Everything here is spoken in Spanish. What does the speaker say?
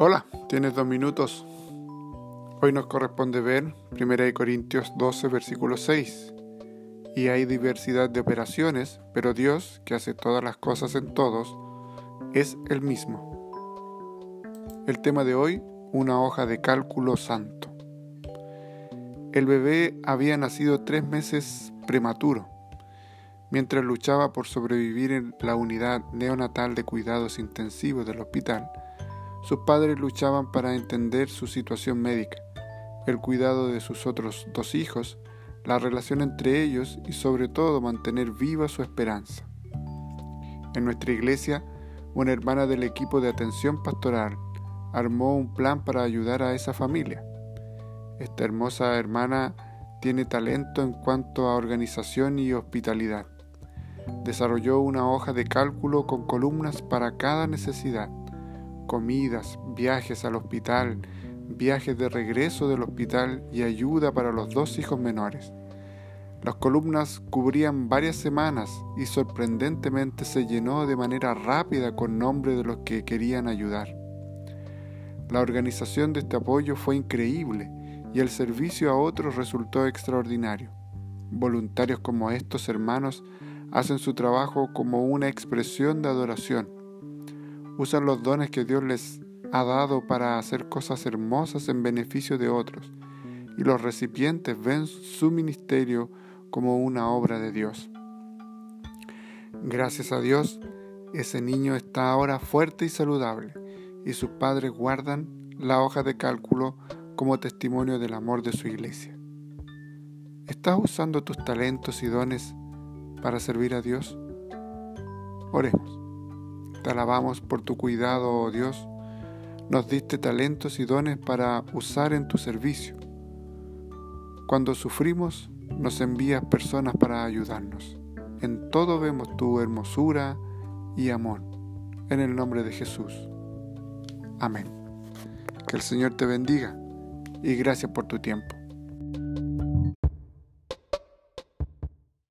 Hola, tienes dos minutos. Hoy nos corresponde ver 1 Corintios 12, versículo 6. Y hay diversidad de operaciones, pero Dios, que hace todas las cosas en todos, es el mismo. El tema de hoy, una hoja de cálculo santo. El bebé había nacido tres meses prematuro. Mientras luchaba por sobrevivir en la unidad neonatal de cuidados intensivos del hospital, sus padres luchaban para entender su situación médica, el cuidado de sus otros dos hijos, la relación entre ellos y sobre todo mantener viva su esperanza. En nuestra iglesia, una hermana del equipo de atención pastoral armó un plan para ayudar a esa familia. Esta hermosa hermana tiene talento en cuanto a organización y hospitalidad. Desarrolló una hoja de cálculo con columnas para cada necesidad comidas, viajes al hospital, viajes de regreso del hospital y ayuda para los dos hijos menores. Las columnas cubrían varias semanas y sorprendentemente se llenó de manera rápida con nombres de los que querían ayudar. La organización de este apoyo fue increíble y el servicio a otros resultó extraordinario. Voluntarios como estos hermanos hacen su trabajo como una expresión de adoración usan los dones que Dios les ha dado para hacer cosas hermosas en beneficio de otros, y los recipientes ven su ministerio como una obra de Dios. Gracias a Dios, ese niño está ahora fuerte y saludable, y sus padres guardan la hoja de cálculo como testimonio del amor de su iglesia. ¿Estás usando tus talentos y dones para servir a Dios? Oremos. Te alabamos por tu cuidado, oh Dios. Nos diste talentos y dones para usar en tu servicio. Cuando sufrimos, nos envías personas para ayudarnos. En todo vemos tu hermosura y amor. En el nombre de Jesús. Amén. Que el Señor te bendiga y gracias por tu tiempo.